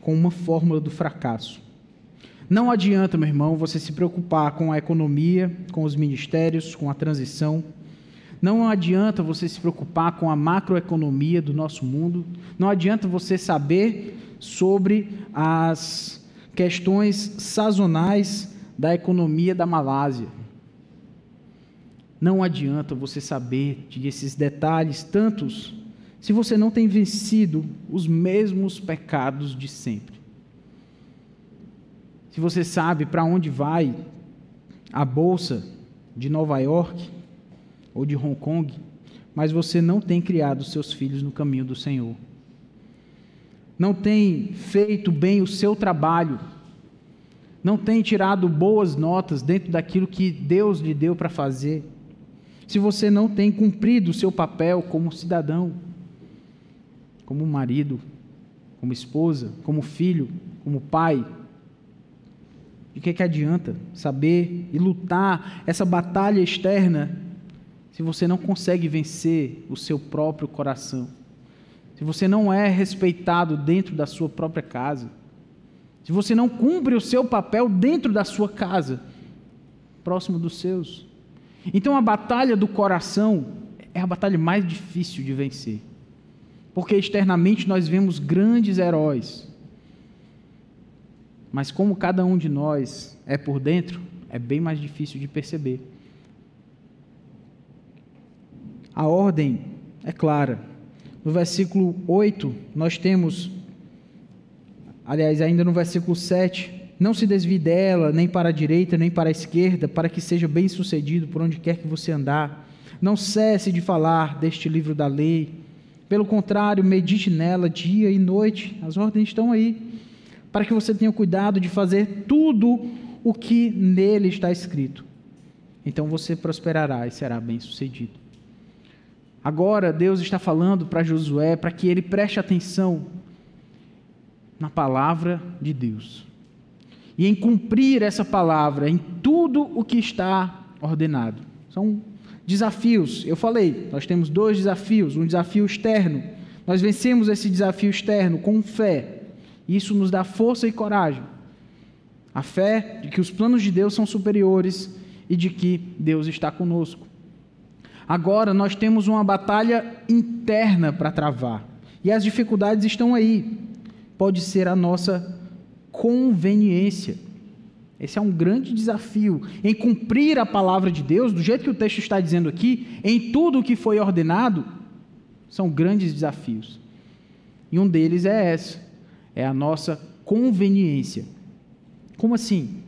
com uma fórmula do fracasso. Não adianta, meu irmão, você se preocupar com a economia, com os ministérios, com a transição não adianta você se preocupar com a macroeconomia do nosso mundo, não adianta você saber sobre as questões sazonais da economia da Malásia. Não adianta você saber desses detalhes tantos se você não tem vencido os mesmos pecados de sempre. Se você sabe para onde vai a bolsa de Nova York ou de Hong Kong, mas você não tem criado seus filhos no caminho do Senhor. Não tem feito bem o seu trabalho. Não tem tirado boas notas dentro daquilo que Deus lhe deu para fazer. Se você não tem cumprido o seu papel como cidadão, como marido, como esposa, como filho, como pai, de que, que adianta saber e lutar essa batalha externa se você não consegue vencer o seu próprio coração? Se você não é respeitado dentro da sua própria casa? Se você não cumpre o seu papel dentro da sua casa, próximo dos seus? Então a batalha do coração é a batalha mais difícil de vencer. Porque externamente nós vemos grandes heróis, mas como cada um de nós é por dentro, é bem mais difícil de perceber. A ordem é clara. No versículo 8, nós temos, aliás, ainda no versículo 7, não se desvie dela, nem para a direita, nem para a esquerda, para que seja bem sucedido por onde quer que você andar. Não cesse de falar deste livro da lei. Pelo contrário, medite nela dia e noite. As ordens estão aí para que você tenha cuidado de fazer tudo o que nele está escrito. Então você prosperará e será bem-sucedido. Agora Deus está falando para Josué para que ele preste atenção na palavra de Deus. E em cumprir essa palavra em tudo o que está ordenado. São desafios. Eu falei, nós temos dois desafios, um desafio externo. Nós vencemos esse desafio externo com fé isso nos dá força e coragem. A fé de que os planos de Deus são superiores e de que Deus está conosco. Agora nós temos uma batalha interna para travar. E as dificuldades estão aí. Pode ser a nossa conveniência. Esse é um grande desafio em cumprir a palavra de Deus, do jeito que o texto está dizendo aqui, em tudo o que foi ordenado, são grandes desafios. E um deles é esse: é a nossa conveniência. Como assim?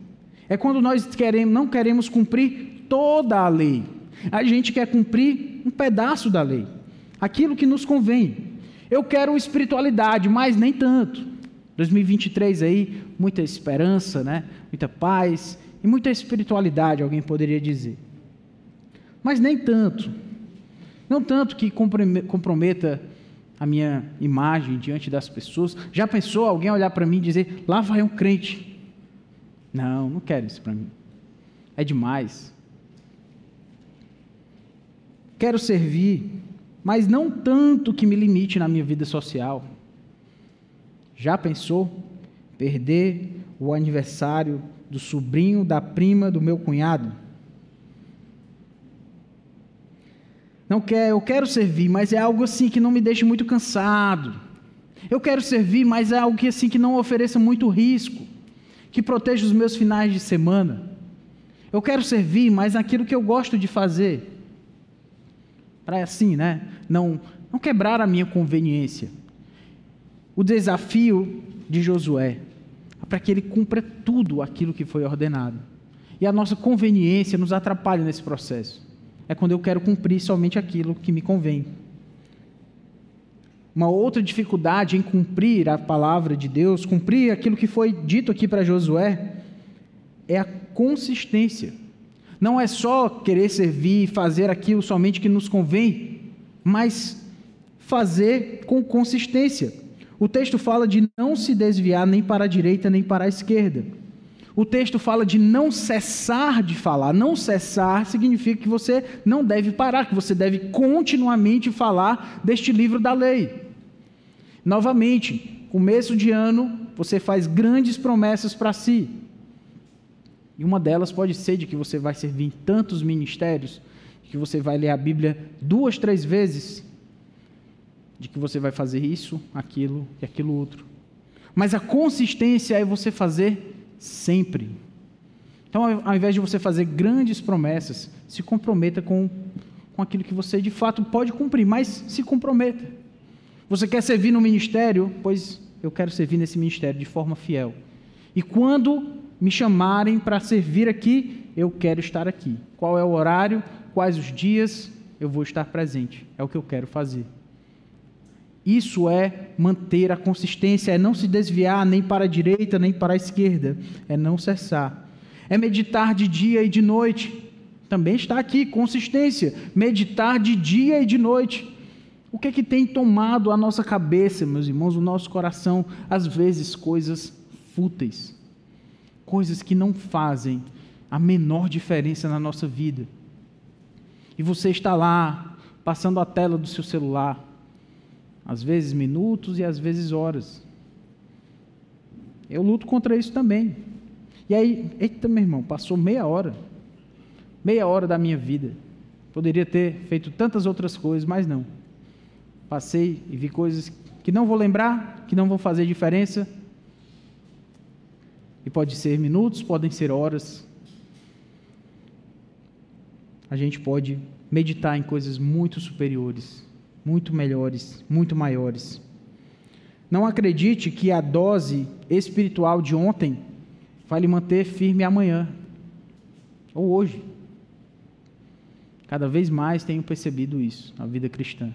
É quando nós queremos, não queremos cumprir toda a lei. A gente quer cumprir um pedaço da lei, aquilo que nos convém. Eu quero espiritualidade, mas nem tanto. 2023 aí, muita esperança, né? Muita paz e muita espiritualidade, alguém poderia dizer. Mas nem tanto. Não tanto que comprometa a minha imagem diante das pessoas. Já pensou alguém olhar para mim e dizer: lá vai um crente? Não, não quero isso para mim. É demais. Quero servir, mas não tanto que me limite na minha vida social. Já pensou perder o aniversário do sobrinho da prima do meu cunhado? Não quer, eu quero servir, mas é algo assim que não me deixe muito cansado. Eu quero servir, mas é algo que assim que não ofereça muito risco, que proteja os meus finais de semana. Eu quero servir, mas naquilo que eu gosto de fazer. Para assim, né? Não, não quebrar a minha conveniência. O desafio de Josué é para que ele cumpra tudo aquilo que foi ordenado. E a nossa conveniência nos atrapalha nesse processo é quando eu quero cumprir somente aquilo que me convém. Uma outra dificuldade em cumprir a palavra de Deus, cumprir aquilo que foi dito aqui para Josué, é a consistência. Não é só querer servir e fazer aquilo somente que nos convém, mas fazer com consistência. O texto fala de não se desviar nem para a direita nem para a esquerda. O texto fala de não cessar de falar. Não cessar significa que você não deve parar, que você deve continuamente falar deste livro da lei. Novamente, começo de ano, você faz grandes promessas para si. E uma delas pode ser de que você vai servir em tantos ministérios, que você vai ler a Bíblia duas, três vezes, de que você vai fazer isso, aquilo e aquilo outro. Mas a consistência é você fazer sempre. Então, ao invés de você fazer grandes promessas, se comprometa com, com aquilo que você de fato pode cumprir, mas se comprometa. Você quer servir no ministério? Pois eu quero servir nesse ministério de forma fiel. E quando me chamarem para servir aqui, eu quero estar aqui. Qual é o horário? Quais os dias? Eu vou estar presente. É o que eu quero fazer. Isso é manter a consistência, é não se desviar nem para a direita nem para a esquerda, é não cessar. É meditar de dia e de noite. Também está aqui, consistência. Meditar de dia e de noite. O que é que tem tomado a nossa cabeça, meus irmãos, o nosso coração? Às vezes, coisas fúteis, coisas que não fazem a menor diferença na nossa vida. E você está lá, passando a tela do seu celular, às vezes minutos e às vezes horas. Eu luto contra isso também. E aí, eita, meu irmão, passou meia hora. Meia hora da minha vida. Poderia ter feito tantas outras coisas, mas não. Passei e vi coisas que não vou lembrar, que não vão fazer diferença. E pode ser minutos, podem ser horas. A gente pode meditar em coisas muito superiores muito melhores, muito maiores. Não acredite que a dose espiritual de ontem vai lhe manter firme amanhã ou hoje. Cada vez mais tenho percebido isso na vida cristã.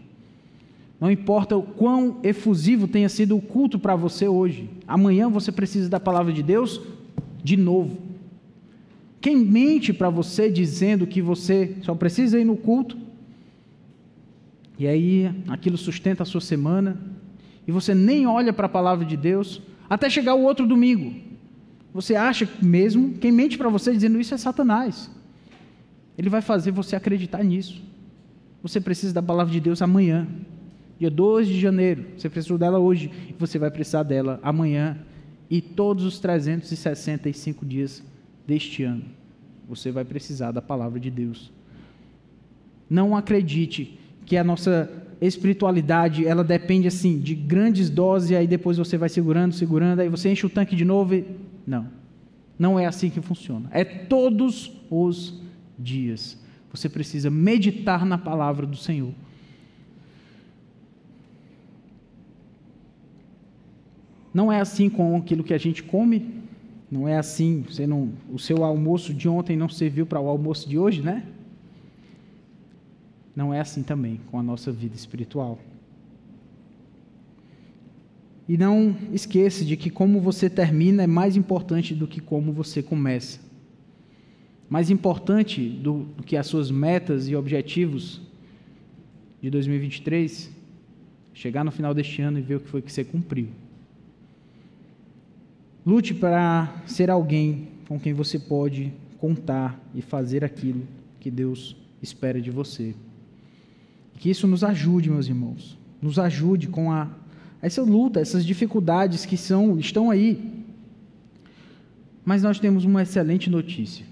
Não importa o quão efusivo tenha sido o culto para você hoje, amanhã você precisa da palavra de Deus de novo. Quem mente para você dizendo que você só precisa ir no culto e aí aquilo sustenta a sua semana, e você nem olha para a palavra de Deus, até chegar o outro domingo. Você acha mesmo, quem mente para você dizendo isso é Satanás. Ele vai fazer você acreditar nisso. Você precisa da palavra de Deus amanhã, dia 2 de janeiro. Você precisou dela hoje, você vai precisar dela amanhã e todos os 365 dias deste ano. Você vai precisar da palavra de Deus. Não acredite que a nossa espiritualidade, ela depende assim de grandes doses, e aí depois você vai segurando, segurando, aí você enche o tanque de novo e... Não. Não é assim que funciona. É todos os dias. Você precisa meditar na palavra do Senhor. Não é assim com aquilo que a gente come. Não é assim. Você não, o seu almoço de ontem não serviu para o almoço de hoje, né? Não é assim também com a nossa vida espiritual. E não esqueça de que como você termina é mais importante do que como você começa. Mais importante do, do que as suas metas e objetivos de 2023, chegar no final deste ano e ver o que foi que você cumpriu. Lute para ser alguém com quem você pode contar e fazer aquilo que Deus espera de você. Que isso nos ajude, meus irmãos, nos ajude com a, essa luta, essas dificuldades que são, estão aí. Mas nós temos uma excelente notícia.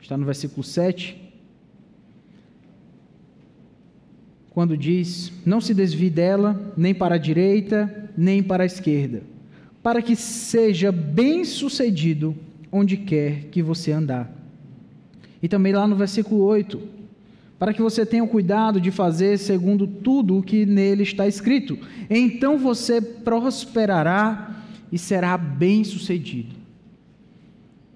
Está no versículo 7. Quando diz: Não se desvie dela, nem para a direita, nem para a esquerda, para que seja bem sucedido onde quer que você andar. E também lá no versículo 8 para que você tenha o cuidado de fazer segundo tudo o que nele está escrito. Então você prosperará e será bem-sucedido.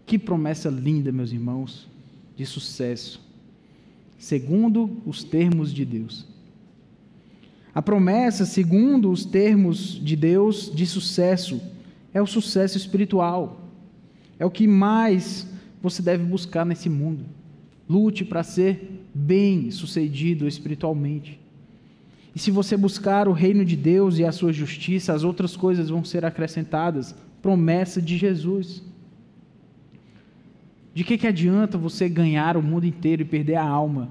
Que promessa linda, meus irmãos, de sucesso, segundo os termos de Deus. A promessa, segundo os termos de Deus, de sucesso, é o sucesso espiritual. É o que mais você deve buscar nesse mundo. Lute para ser bem sucedido espiritualmente. E se você buscar o reino de Deus e a sua justiça, as outras coisas vão ser acrescentadas. Promessa de Jesus. De que, que adianta você ganhar o mundo inteiro e perder a alma?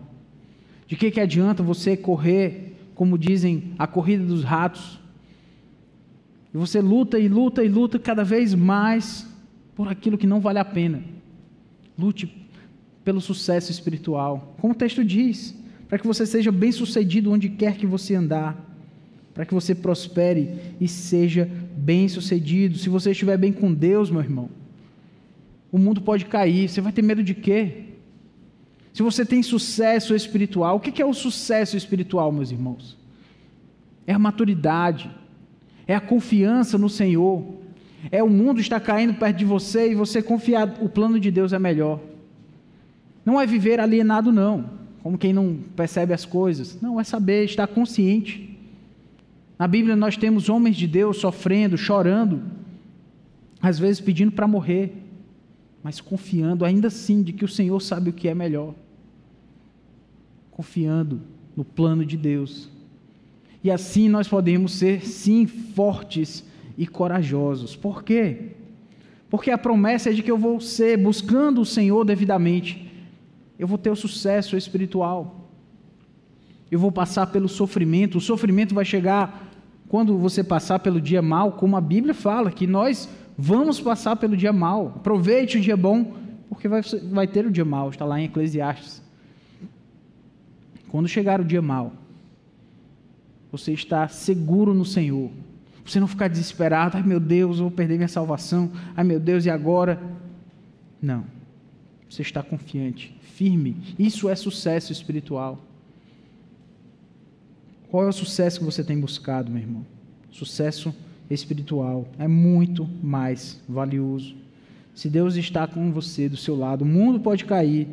De que, que adianta você correr, como dizem, a corrida dos ratos? E você luta e luta e luta cada vez mais por aquilo que não vale a pena. Lute pelo sucesso espiritual. Como o texto diz, para que você seja bem-sucedido onde quer que você andar, para que você prospere e seja bem-sucedido. Se você estiver bem com Deus, meu irmão, o mundo pode cair. Você vai ter medo de quê? Se você tem sucesso espiritual, o que é o sucesso espiritual, meus irmãos? É a maturidade, é a confiança no Senhor, É o mundo está caindo perto de você e você confiar, o plano de Deus é melhor. Não é viver alienado, não, como quem não percebe as coisas. Não, é saber, estar consciente. Na Bíblia nós temos homens de Deus sofrendo, chorando, às vezes pedindo para morrer, mas confiando ainda assim de que o Senhor sabe o que é melhor. Confiando no plano de Deus. E assim nós podemos ser, sim, fortes e corajosos. Por quê? Porque a promessa é de que eu vou ser, buscando o Senhor devidamente, eu vou ter o sucesso espiritual. Eu vou passar pelo sofrimento, o sofrimento vai chegar quando você passar pelo dia mal, como a Bíblia fala, que nós vamos passar pelo dia mal. Aproveite o dia bom, porque vai, vai ter o dia mal, está lá em Eclesiastes. Quando chegar o dia mal, você está seguro no Senhor. Você não ficar desesperado, ai meu Deus, eu vou perder minha salvação, ai meu Deus, e agora? Não. Você está confiante, firme. Isso é sucesso espiritual. Qual é o sucesso que você tem buscado, meu irmão? Sucesso espiritual é muito mais valioso. Se Deus está com você, do seu lado, o mundo pode cair,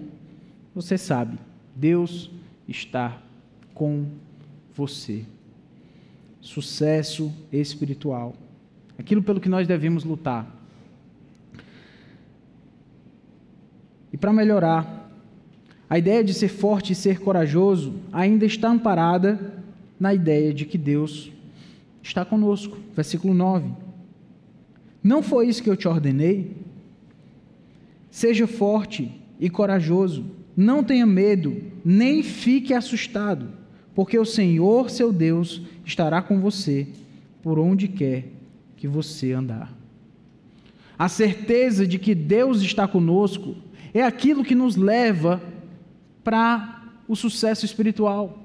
você sabe, Deus está com você sucesso espiritual. Aquilo pelo que nós devemos lutar. E para melhorar, a ideia de ser forte e ser corajoso ainda está amparada na ideia de que Deus está conosco. Versículo 9. Não foi isso que eu te ordenei? Seja forte e corajoso, não tenha medo, nem fique assustado, porque o Senhor, seu Deus, estará com você por onde quer que você andar. A certeza de que Deus está conosco é aquilo que nos leva para o sucesso espiritual.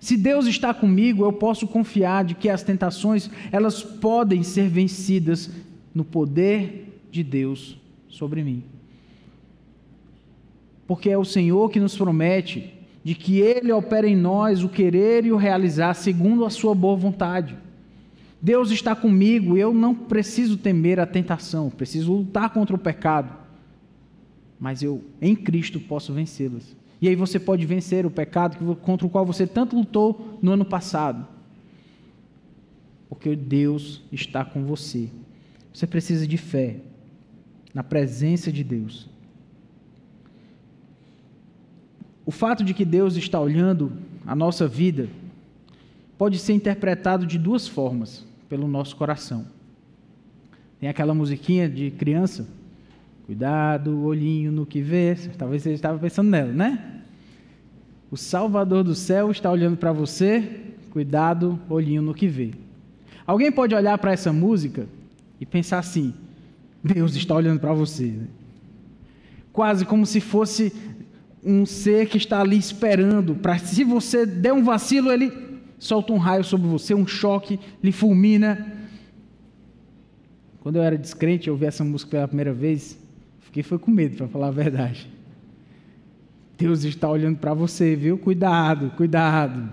Se Deus está comigo, eu posso confiar de que as tentações, elas podem ser vencidas no poder de Deus sobre mim. Porque é o Senhor que nos promete de que Ele opera em nós o querer e o realizar segundo a Sua boa vontade. Deus está comigo, eu não preciso temer a tentação, preciso lutar contra o pecado, mas eu, em Cristo, posso vencê-las. E aí você pode vencer o pecado contra o qual você tanto lutou no ano passado, porque Deus está com você. Você precisa de fé na presença de Deus. O fato de que Deus está olhando a nossa vida pode ser interpretado de duas formas pelo nosso coração. Tem aquela musiquinha de criança, cuidado, olhinho no que vê. Talvez você estava pensando nela, né? O Salvador do céu está olhando para você, cuidado, olhinho no que vê. Alguém pode olhar para essa música e pensar assim: Deus está olhando para você. Quase como se fosse um ser que está ali esperando para se você der um vacilo, ele solta um raio sobre você, um choque, lhe fulmina. Quando eu era descrente, eu ouvi essa música pela primeira vez, fiquei foi com medo, para falar a verdade. Deus está olhando para você, viu? Cuidado, cuidado.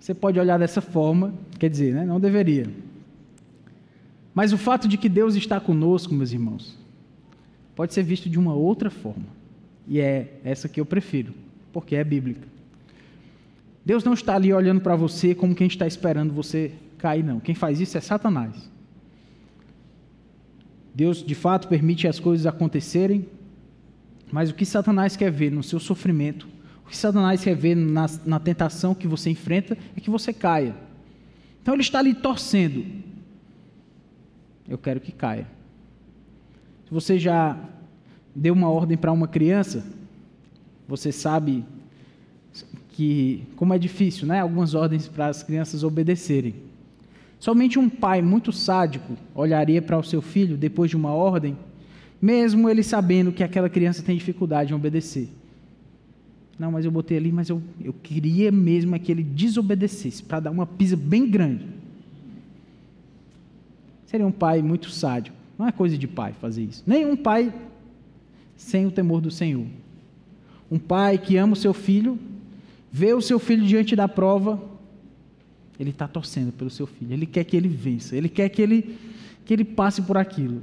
Você pode olhar dessa forma, quer dizer, né? não deveria. Mas o fato de que Deus está conosco, meus irmãos, pode ser visto de uma outra forma. E é essa que eu prefiro, porque é bíblica. Deus não está ali olhando para você como quem está esperando você cair, não. Quem faz isso é Satanás. Deus, de fato, permite as coisas acontecerem, mas o que Satanás quer ver no seu sofrimento, o que Satanás quer ver na, na tentação que você enfrenta, é que você caia. Então ele está ali torcendo. Eu quero que caia. Se você já deu uma ordem para uma criança, você sabe que como é difícil, né? Algumas ordens para as crianças obedecerem. Somente um pai muito sádico olharia para o seu filho depois de uma ordem, mesmo ele sabendo que aquela criança tem dificuldade em obedecer. Não, mas eu botei ali, mas eu, eu queria mesmo é que ele desobedecesse, para dar uma pisa bem grande. Seria um pai muito sádico. Não é coisa de pai fazer isso. Nenhum pai sem o temor do Senhor. Um pai que ama o seu filho, vê o seu filho diante da prova Ele está torcendo pelo seu filho. Ele quer que ele vença. Ele quer que ele, que ele passe por aquilo.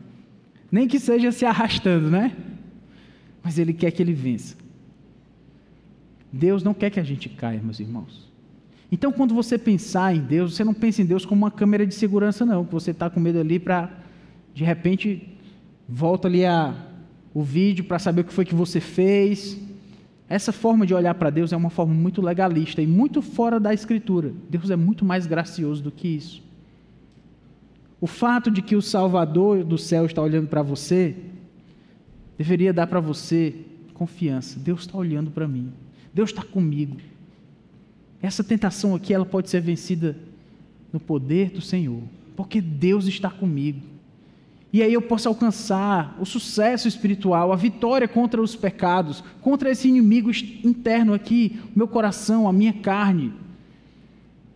Nem que seja se arrastando, né? Mas ele quer que ele vença. Deus não quer que a gente caia, meus irmãos. Então, quando você pensar em Deus, você não pensa em Deus como uma câmera de segurança, não. Que você está com medo ali para, de repente, volta ali a, o vídeo para saber o que foi que você fez. Essa forma de olhar para Deus é uma forma muito legalista e muito fora da Escritura. Deus é muito mais gracioso do que isso. O fato de que o Salvador do céu está olhando para você deveria dar para você confiança. Deus está olhando para mim. Deus está comigo. Essa tentação aqui ela pode ser vencida no poder do Senhor, porque Deus está comigo. E aí eu posso alcançar o sucesso espiritual, a vitória contra os pecados, contra esse inimigo interno aqui, o meu coração, a minha carne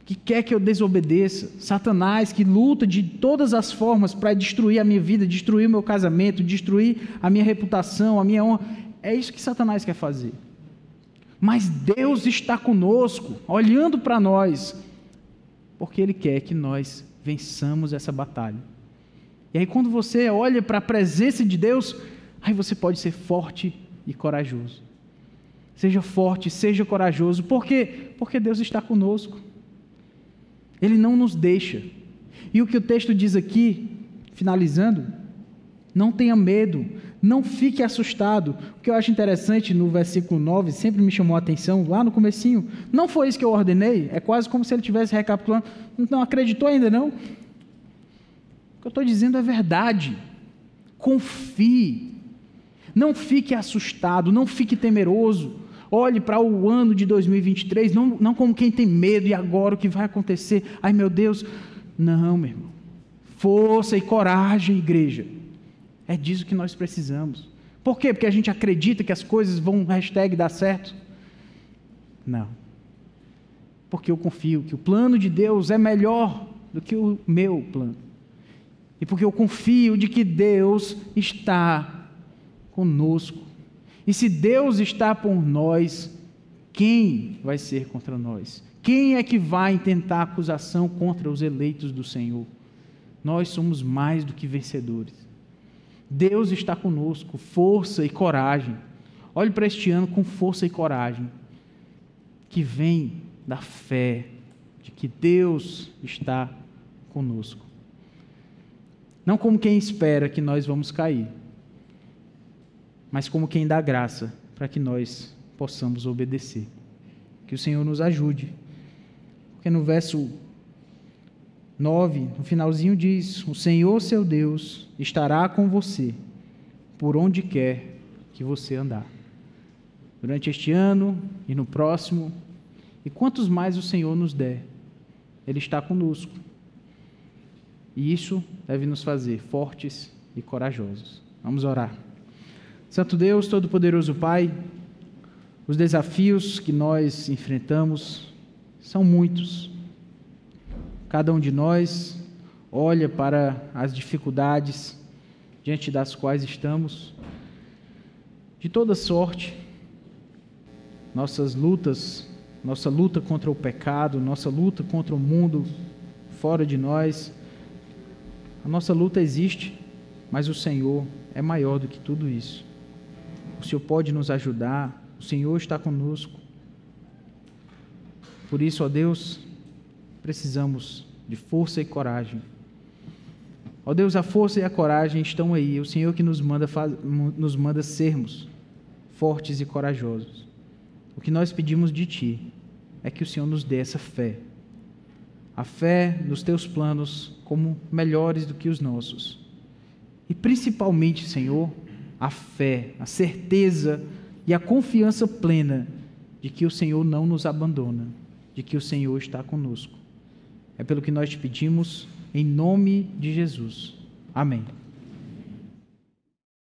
que quer que eu desobedeça, Satanás que luta de todas as formas para destruir a minha vida, destruir o meu casamento, destruir a minha reputação, a minha honra. É isso que Satanás quer fazer. Mas Deus está conosco, olhando para nós, porque Ele quer que nós vençamos essa batalha. E aí, quando você olha para a presença de Deus, aí você pode ser forte e corajoso. Seja forte, seja corajoso. Por quê? Porque Deus está conosco. Ele não nos deixa. E o que o texto diz aqui, finalizando, não tenha medo, não fique assustado. O que eu acho interessante no versículo 9, sempre me chamou a atenção, lá no comecinho, não foi isso que eu ordenei, é quase como se ele estivesse recapitulando, não acreditou ainda não? Que eu estou dizendo é verdade. Confie. Não fique assustado, não fique temeroso. Olhe para o ano de 2023, não, não como quem tem medo e agora o que vai acontecer. Ai meu Deus. Não, meu irmão. Força e coragem, igreja. É disso que nós precisamos. Por quê? Porque a gente acredita que as coisas vão hashtag dar certo? Não. Porque eu confio que o plano de Deus é melhor do que o meu plano. E porque eu confio de que Deus está conosco. E se Deus está por nós, quem vai ser contra nós? Quem é que vai intentar acusação contra os eleitos do Senhor? Nós somos mais do que vencedores. Deus está conosco, força e coragem. Olhe para este ano com força e coragem, que vem da fé de que Deus está conosco. Não como quem espera que nós vamos cair, mas como quem dá graça para que nós possamos obedecer. Que o Senhor nos ajude. Porque no verso 9, no finalzinho diz: O Senhor seu Deus estará com você por onde quer que você andar. Durante este ano e no próximo, e quantos mais o Senhor nos der, Ele está conosco. E isso deve nos fazer fortes e corajosos. Vamos orar. Santo Deus, Todo-Poderoso Pai, os desafios que nós enfrentamos são muitos. Cada um de nós olha para as dificuldades diante das quais estamos, de toda sorte, nossas lutas, nossa luta contra o pecado, nossa luta contra o mundo fora de nós, a nossa luta existe, mas o Senhor é maior do que tudo isso. O Senhor pode nos ajudar, o Senhor está conosco. Por isso, ó Deus, precisamos de força e coragem. Ó Deus, a força e a coragem estão aí, o Senhor que nos manda, nos manda sermos fortes e corajosos. O que nós pedimos de Ti é que o Senhor nos dê essa fé. A fé nos Teus planos como melhores do que os nossos. E principalmente, Senhor, a fé, a certeza e a confiança plena de que o Senhor não nos abandona, de que o Senhor está conosco. É pelo que nós te pedimos, em nome de Jesus. Amém.